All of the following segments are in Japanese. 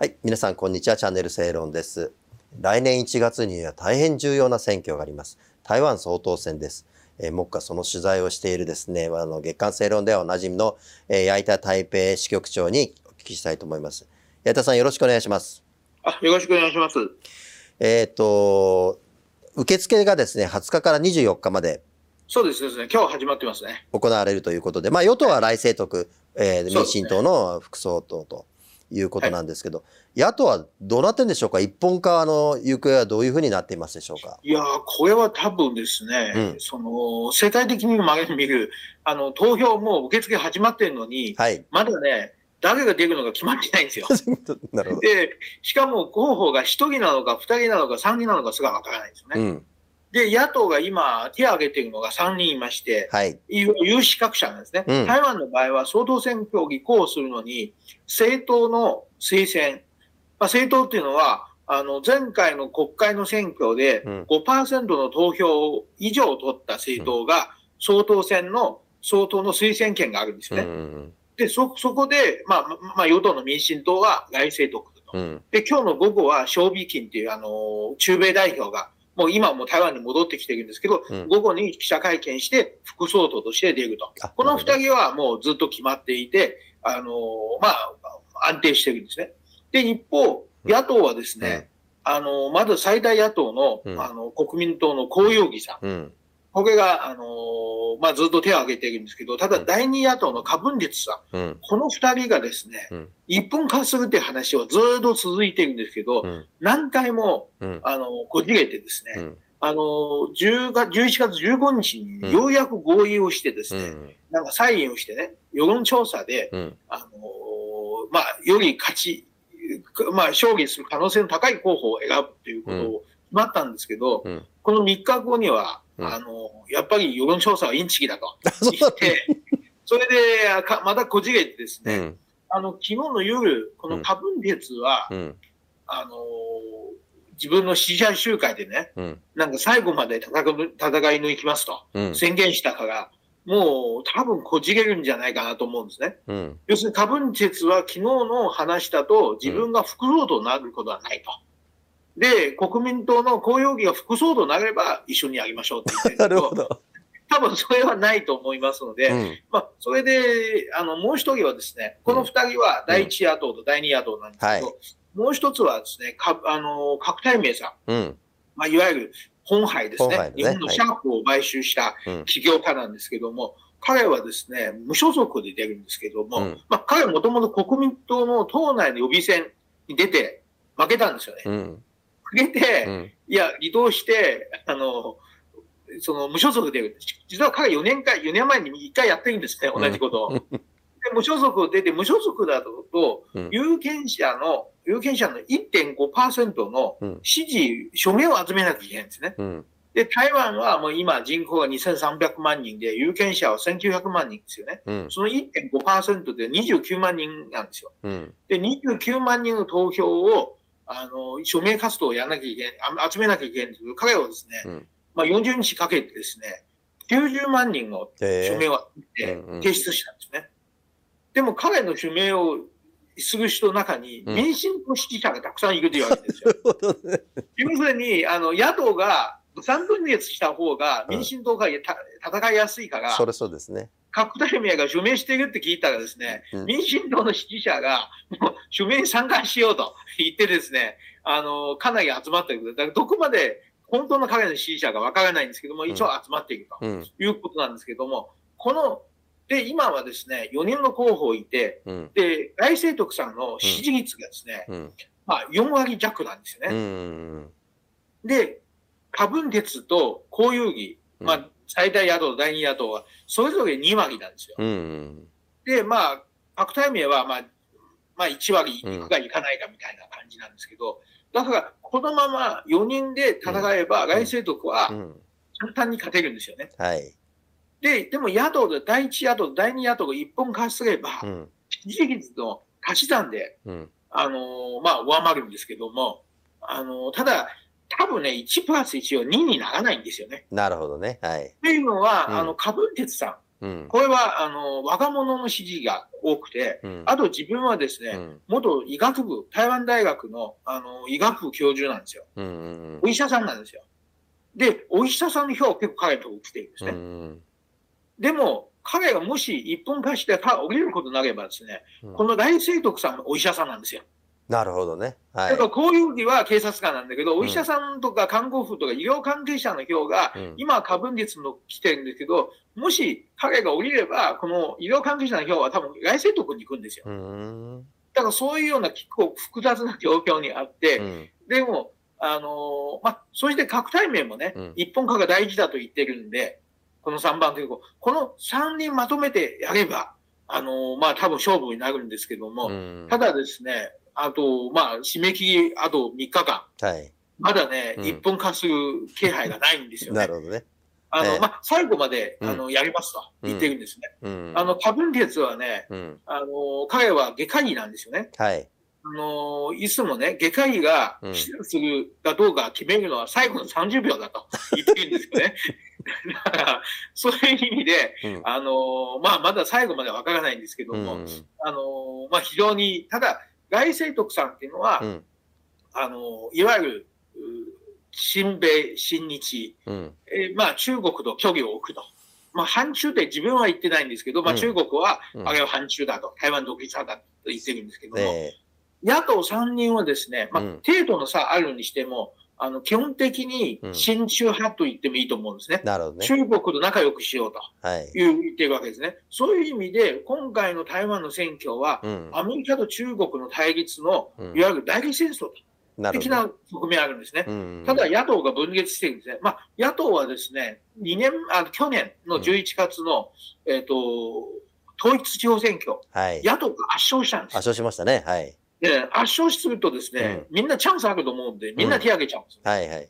はい。皆さん、こんにちは。チャンネル正論です。来年1月には大変重要な選挙があります。台湾総統選です。えー、目下その取材をしているですね、あの、月刊正論ではおなじみの、えー、矢板台北支局長にお聞きしたいと思います。矢板さん、よろしくお願いします。あ、よろしくお願いします。えっ、と、受付がですね、20日から24日までそうですね。今日始まってますね。行われるということで、まあ、与党は来清徳、えー、民進党の副総統ということなんですけど、はい、野党はどうなってんでしょうか？一本化の行方はどういうふうになっていますでしょうか？いやこれは多分ですね、うん、その、世界的に見る、あの、投票も受付始まってるのに、はい、まだね、誰が出るのか決まってないんですよ。なるほど。で、しかも候補が1人なのか2人なのか3人なのかすらわからないんですよね。うんで、野党が今手を挙げているのが3人いまして、はい、有資格者なんですね、うん、台湾の場合は総統選挙を立候補するのに、政党の推薦、まあ、政党っていうのは、あの、前回の国会の選挙で5%の投票以上を取った政党が、総統選の、総統の推薦権があるんですね。うん、で、そ、そこで、まあ、まあ、与党の民進党は来政徳と。うん、で、今日の午後は、小美金っていう、あの、中米代表が、もう今も台湾に戻ってきてるんですけど、うん、午後に記者会見して、副総統として出ると。この二人はもうずっと決まっていて、あのー、まあ、安定してるんですね。で、一方、野党はですね、うん、あのー、まず最大野党の、うん、あの、国民党の公用議さん。うん、これが、あのー、まあ、ずっと手を挙げてるんですけど、ただ第二野党のカブンリツさん。この二人がですね、一本化するって話はずっと続いてるんですけど、何回も、あの、こじれてですね、あの、10月、11月15日にようやく合意をしてですね、うん、なんかサインをしてね、世論調査で、うん、あの、まあ、より勝ち、まあ、勝利する可能性の高い候補を選ぶということを決まったんですけど、うん、この3日後には、あの、やっぱり世論調査はインチキだと言って、それでまたこじれてですね、あの、昨日の夜、このカブン鉄は、あの、自分の支持者集会でね、うん、なんか最後まで戦戦い抜きますと、うん、宣言したから、もう多分こじれるんじゃないかなと思うんですね。うん、要するにカブン鉄は昨日の話だと自分が副総統になることはないと。で、国民党の公用議が副総統になれば一緒にやりましょうって言ってなるほど。多分それはないと思いますので、うん、まあ、それで、あの、もう一人はですね、この二人は第一野党と第二野党なんですけど、はいもう一つはですね、か、あの、核対名さん。うん。まあ、いわゆる本杯ですね。ね日本のシャープを買収した起業家なんですけども、うん、彼はですね、無所属で出るんですけども、うん、まあ、彼はもともと国民党の党内の予備選に出て負けたんですよね。うん、負けて、いや、離党して、あの、その無所属で。実は彼4年か、4年前に1回やってるんですね、同じことを。で無所属を出て、無所属だと、有権者の、有権者の1.5%の支持、署名を集めなきゃいけないんですね。うん、で、台湾はもう今人口が2300万人で、有権者は1900万人ですよね。うん、その1.5%で29万人なんですよ。うん、で、29万人の投票を、あの、署名活動をやらなきゃいけない、集めなきゃいけないんですけど、彼はですね、うん、まあ40日かけてですね、90万人の署名を提出したんですね。でも彼の署名をする人の中に民進党支持者がたくさんいるというわけですよ。要するに、あの、野党が三分裂した方が民進党が戦いやすいから、それそうですね。各大名が署名しているって聞いたらですね、うん、民進党の支持者がもう署名に参加しようと言ってですね、あの、かなり集まっている。だからどこまで本当の彼の支持者がわからないんですけども、一応集まっているということなんですけども、この、で、今はですね、4人の候補いて、うん、で、来清徳さんの支持率がですね、うん、まあ4割弱なんですよね。うん、で、過分鉄と公有議、まあ、最大野党と第二野党は、それぞれ2割なんですよ。うん、で、まあ、白対名は、まあ、まあ、1割いくかいかないかみたいな感じなんですけど、だから、このまま4人で戦えば、来清徳は簡単に勝てるんですよね。はい。で、でも野党で、第一野党、第二野党が一本化すれば、うん、支持率の足し算で、うん、あのー、まあ、上回るんですけども、あのー、ただ、多分ね、1プラス1は2にならないんですよね。なるほどね。はい。っていうのは、うんあの、過分鉄さうん、これは、あの、若者の支持が多くて、うん、あと自分はですね、うん、元医学部、台湾大学の、あの、医学部教授なんですよ。うんうんうん、お医者さんなんですよ。で、お医者さんの票を結構彼と来てるんですね。うんうん、でも、彼がもし一本化して降りることになればですね、この大聖徳さんのお医者さんなんですよ。なるほどね。はい。だからこういう時は警察官なんだけど、お医者さんとか看護婦とか医療関係者の票が、今は過分率の来てるんですけど、もし彼が降りれば、この医療関係者の票は多分外政徳に行くんですよ。だからそういうような結構複雑な状況にあって、うん、でも、あのー、まあ、そして核対面もね、うん、一本化が大事だと言ってるんで、この3番というこの3人まとめてやれば、あのー、まあ、多分勝負になるんですけども、うん、ただですね、あと、まあ、締め切り、あと3日間。はい。まだね、一、うん、本化する気配がないんですよね。なるほどね。あの、えー、まあ、最後まで、あの、やりますと言ってるんですね。うん、あの、多分鉄はね、うん、あの、彼は外科医なんですよね。はい。あの、いつもね、外科医がするかどうか決めるのは最後の30秒だと 言ってるんですよね。だから、そういう意味で、うん、あの、まあ、まだ最後までわからないんですけども、うん、あの、まあ、非常に、ただ、外聖徳さんっていうのは、うん、あの、いわゆる、新米、新日、うん、えー、まあ中国と距離を置くと。まあ反中って自分は言ってないんですけど、まあ中国は、あれは反中だと、台湾独立派だと言ってるんですけども、野党3人はですね、まあ程度の差あるにしても、あの、基本的に親中派と言ってもいいと思うんですね。なるほどね。中国と仲良くしようと。はい。いう、言ってるわけですね。そういう意味で、今回の台湾の選挙は、うん、アメリカと中国の対立の、いわゆる代理戦争と。的な側面あるんですね。ただ野党が分裂してるんですね。まあ、野党はですね、2年、あ去年の11月の、うん、えっ、ー、と、統一地方選挙、はい、野党が圧勝したんです。圧勝しましたね。はい。で、圧勝するとですね、うん、みんなチャンスあると思うんで、みんな手挙げちゃうんです、うん、はいはい。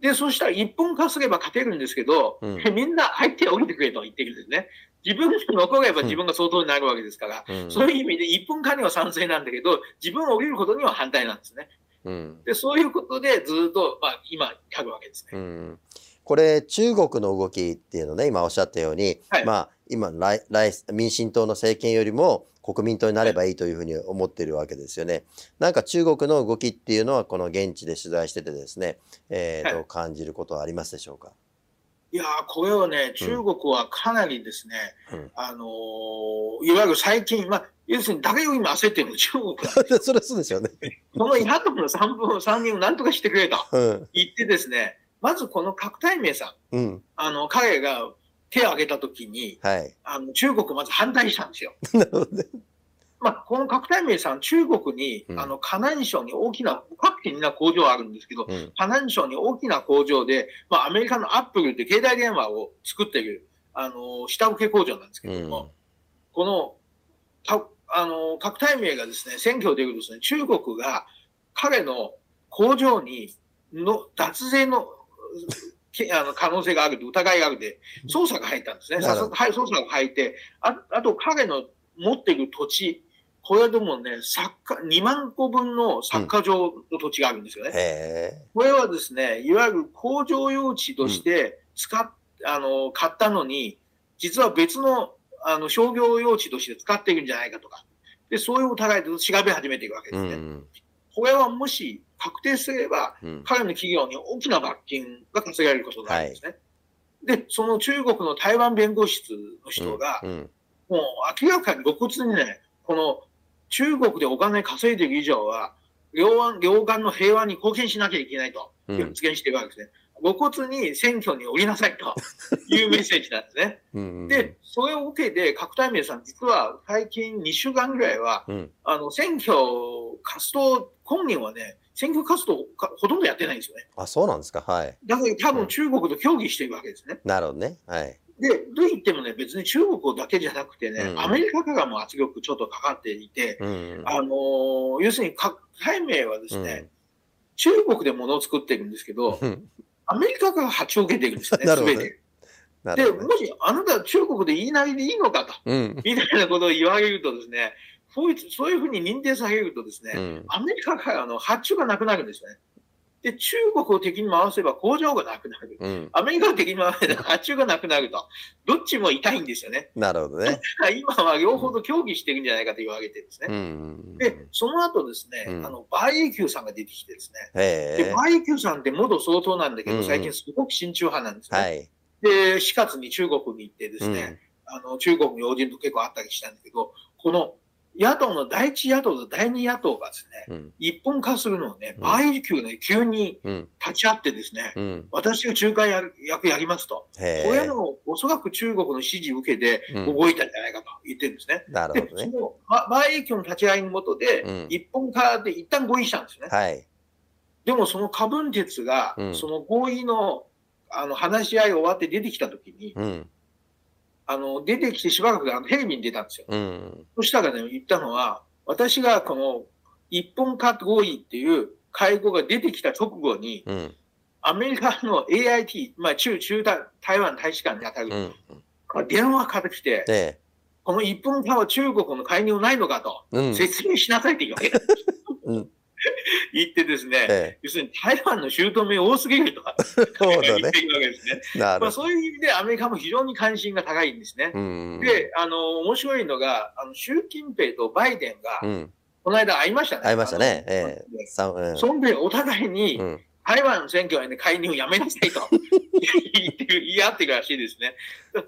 で、そしたら一本化すれば勝てるんですけど、うん、みんな入って降りてくれと言ってるんですね。自分が残れば自分が相当になるわけですから、うん、そういう意味で一本化には賛成なんだけど、自分を降りることには反対なんですね。うん、でそういうことでずっと、まあ、今、書くわけですね。うん。これ中国の動きっていうのね今おっしゃったように、はい、まあ今来来民進党の政権よりも国民党になればいいというふうに思ってるわけですよね。なんか中国の動きっていうのはこの現地で取材しててですね、えー、と感じることはありますでしょうか？いやこれはね、中国はかなりですね、うん、あのー、いわゆる最近、まあ、要するに誰よりも焦ってるの？中国 それそうですよね。この野党の3分、3人を何とかしてくれと言ってですね、うん、まずこの核対名さん、うん、あの、彼が手を挙げたときに、はい、あの中国まず反対したんですよ。なるほどね。まあ、この核対名さん、中国に、うん、あの、河南省に大きな、各地にな工場あるんですけど、うん、河南省に大きな工場で、まあ、アメリカのアップルって携帯電話を作っている、あの、下請け工場なんですけども、うん、この、たあの、核対名がですね、選挙でいうとですね、中国が彼の工場にの脱税のあの可能性があると疑いがあるで、捜査が入ったんですね。はい、捜査が入って、ああと彼の持っている土地、これでもね、サッカー、2万個分のサッカー場の土地があるんですよね。うん、これはですね、いわゆる工場用地として使っ、うん、あの、買ったのに、実は別の、あの、商業用地として使っているんじゃないかとか。で、そういう疑いで調べ始めていくわけですね。うん、これはもし確定すれば、彼の企業に大きな罰金が課せられることになるんですね。はい、で、その中国の台湾弁護室の人が、もう明らかに露骨にね、この中国でお金稼いでる以上は、両岸両岸の平和に貢献しなきゃいけないと発言しているわけですね。露骨に選挙に降りなさいというメッセージなんですね。で、それを受けて、角田明さん、実は最近2週間ぐらいは、うん、あの、選挙活動、本人はね、選挙活動ほとんどやってないんですよね。あ、そうなんですか？はい。だから多分中国と協議しているわけですね。うん、なるほどね。はい。で、と言ってもね、別に中国だけじゃなくてね、うん、アメリカからも圧力ちょっとかかっていて、うん、あのー、要するに、対名はですね、うん、中国で物を作ってるんですけど、アメリカから発注を受けてるんですよね、すべて。で、もし、あなた中国で言いなりでいいのかと、みたいなことを言われるとですね、そういうそういうふうに認定されるとですね、アメリカからの発注がなくなるんですよね。で、中国を敵に回せば工場がなくなる。うん、アメリカを敵に回せば 発注がなくなると。どっちも痛いんですよね。なるほどね。今は両方と協議してるんじゃないかと言われてですね。うん、で、その後ですね、うん、あの、バーエキューさんが出てきてですね。で、バーエキューさんって元総統なんだけど、最近すごく親中派なんですね。はい、で、4月に中国に行ってですね、あの、中国の要人と結構会ったりしたんだけど、この野党の第一野党と第二野党がですね、うん、一本化するのをね、倍級ね、急に立ち会ってですね、うん、私が仲介役やりますと。これのおそらく中国の指示を受けて動いたんじゃないかと言ってるんですね。なるほどね。で、その、ま、倍級の立ち会いのもとで、一本化で一旦合意したんですね。はい。でもその過分鉄が、その合意の、あの、話し合いが終わって出てきたときに、うんあの、出てきてしばらくあのテレビに出たんですよ。うん、そしたらね、言ったのは、私がこの一本化合意っていう会合が出てきた直後に、うん、アメリカの AIT、まあ中、中台湾大使館に当たる、うん、電話かかってきて、この一本化は中国の介入ないのかと、説明しなさいって言うわけ。です。言ってですね、ええ、要するに台湾の姑多すぎるとか、そうだね、言っているわけですね。まあ、そういう意味でアメリカも非常に関心が高いんですね。で、あの、面白いのが、あの習近平とバイデンが、うん、この間会いましたね。会いましたね。ええ。そんで、お互いに、うん台湾選挙への介入をやめなさいと言って言い合ってるらしいですね。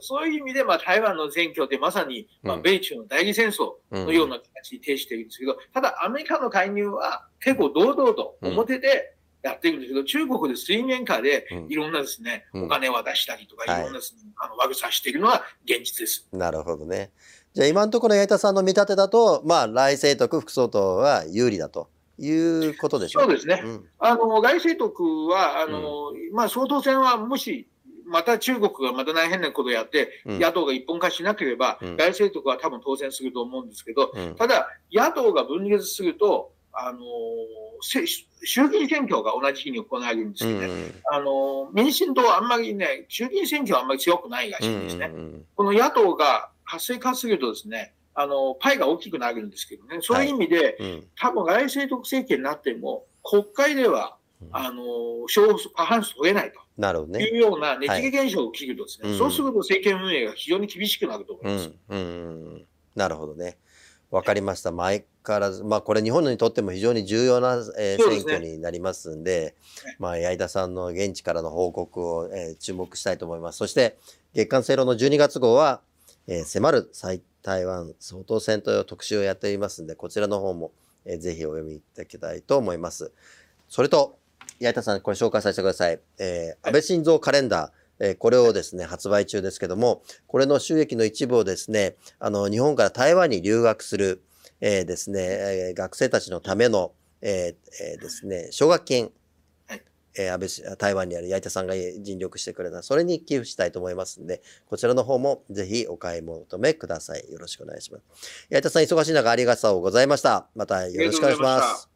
そういう意味で、まあ、台湾の選挙ってまさに、まあ、米中の代理戦争のような形に呈しているんですけど、ただアメリカの介入は結構堂々と表でやっているんですけど、中国で水面下でいろんなですね、お金を渡したりとか、いろんなですね、あの、悪さしているのは現実です。なるほどね。じゃあ今のところ矢田さんの見立てだと、まあ、来清徳副総統は有利だと。いうことでしょう。そうですね。うん、あの、外政徳は、あの、うん、まあ、総統選はもし、また中国がまた大変なことをやって、うん、野党が一本化しなければ、外政徳は多分当選すると思うんですけど、ただ、野党が分裂すると、あの、衆議院選挙が同じ日に行われるんですけどね、あの、民進党はあんまりね、衆議院選挙はあんまり強くないらしいんですね。この野党が活性化するとですね、あの、パイが大きくなるんですけどね、そういう意味で、はいうん、多分外政特政権になっても、国会では、あの、少数、過半数取れないと。なるほどね。いうようなねじ現象を起きるとですね、はい、そうすると政権運営が非常に厳しくなると思います。うん、うん、なるほどね。わかりました。前からず、まあこれ日本にとっても非常に重要な、えー、選挙になりますんで、まあ矢井田さんの現地からの報告を、えー、注目したいと思います。そして月刊正論の12月号は、えー、迫る最台湾総統選という特集をやっていますんで、こちらの方も、えー、ぜひお読みいただきたいと思います。それと、八板さん、これ紹介させてください。えー、安倍晋三カレンダー。えー、これをですね、発売中ですけども、これの収益の一部をですね、あの、日本から台湾に留学する、えー、ですね、えー、学生たちのための、えーえー、ですね、奨学金えー、安倍台湾にある矢板さんが尽力してくれた、それに寄付したいと思いますんで、こちらの方もぜひお買い求めください。よろしくお願いします。矢板さん、忙しい中ありがとうございました。またよろしくお願いします。